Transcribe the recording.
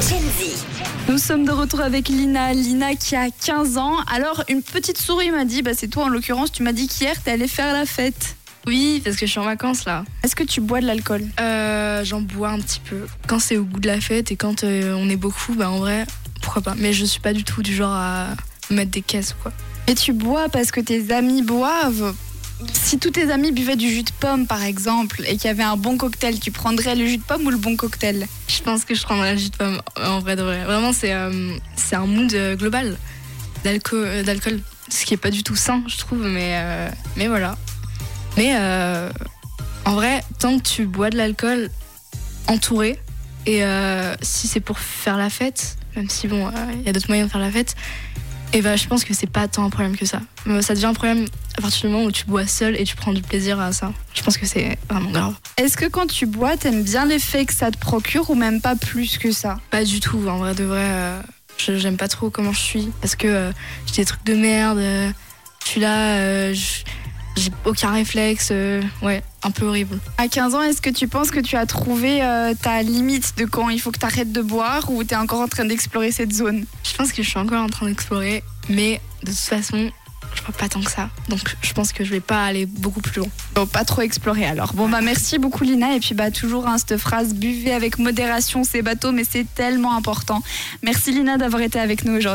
Gen Z. Nous sommes de retour avec Lina. Lina qui a 15 ans. Alors, une petite souris m'a dit, bah, c'est toi en l'occurrence, tu m'as dit qu'hier, t'es allée faire la fête. Oui, parce que je suis en vacances là. Est-ce que tu bois de l'alcool? Euh, J'en bois un petit peu. Quand c'est au goût de la fête et quand euh, on est beaucoup, bah en vrai, pourquoi pas. Mais je suis pas du tout du genre à mettre des caisses ou quoi. Et tu bois parce que tes amis boivent si tous tes amis buvaient du jus de pomme, par exemple, et qu'il y avait un bon cocktail, tu prendrais le jus de pomme ou le bon cocktail? Je pense que je prendrais le jus de pomme, en vrai de vrai. Vraiment, c'est euh, un mood euh, global d'alcool, euh, d'alcool, ce qui est pas du tout sain, je trouve, mais, mais voilà. Mais en vrai, tant que tu bois de l'alcool entouré, et si c'est pour faire la fête, même si bon, il y a d'autres moyens de faire la fête, et ben je pense que c'est pas tant un problème que ça. Euh, Ça devient un problème à partir du moment où tu bois seul et tu prends du plaisir à ça. Je pense que c'est vraiment grave. Est-ce que quand tu bois, t'aimes bien l'effet que ça te procure ou même pas plus que ça? Pas du tout, en vrai de vrai. euh, J'aime pas trop comment je suis parce que euh, j'ai des trucs de merde. euh, je suis là, j'ai aucun réflexe. ouais, un peu horrible. À 15 ans, est-ce que tu penses que tu as trouvé ta limite de quand il faut que tu arrêtes de boire ou t'es encore en train d'explorer cette zone? Je pense que je suis encore en train d'explorer, mais de toute façon, vois pas tant que ça. Donc je pense que je vais pas aller beaucoup plus loin. Bon, pas trop explorer alors. Bon, bah merci beaucoup Lina. Et puis, bah toujours hein, cette phrase buvez avec modération ces bateaux, mais c'est tellement important. Merci Lina d'avoir été avec nous aujourd'hui.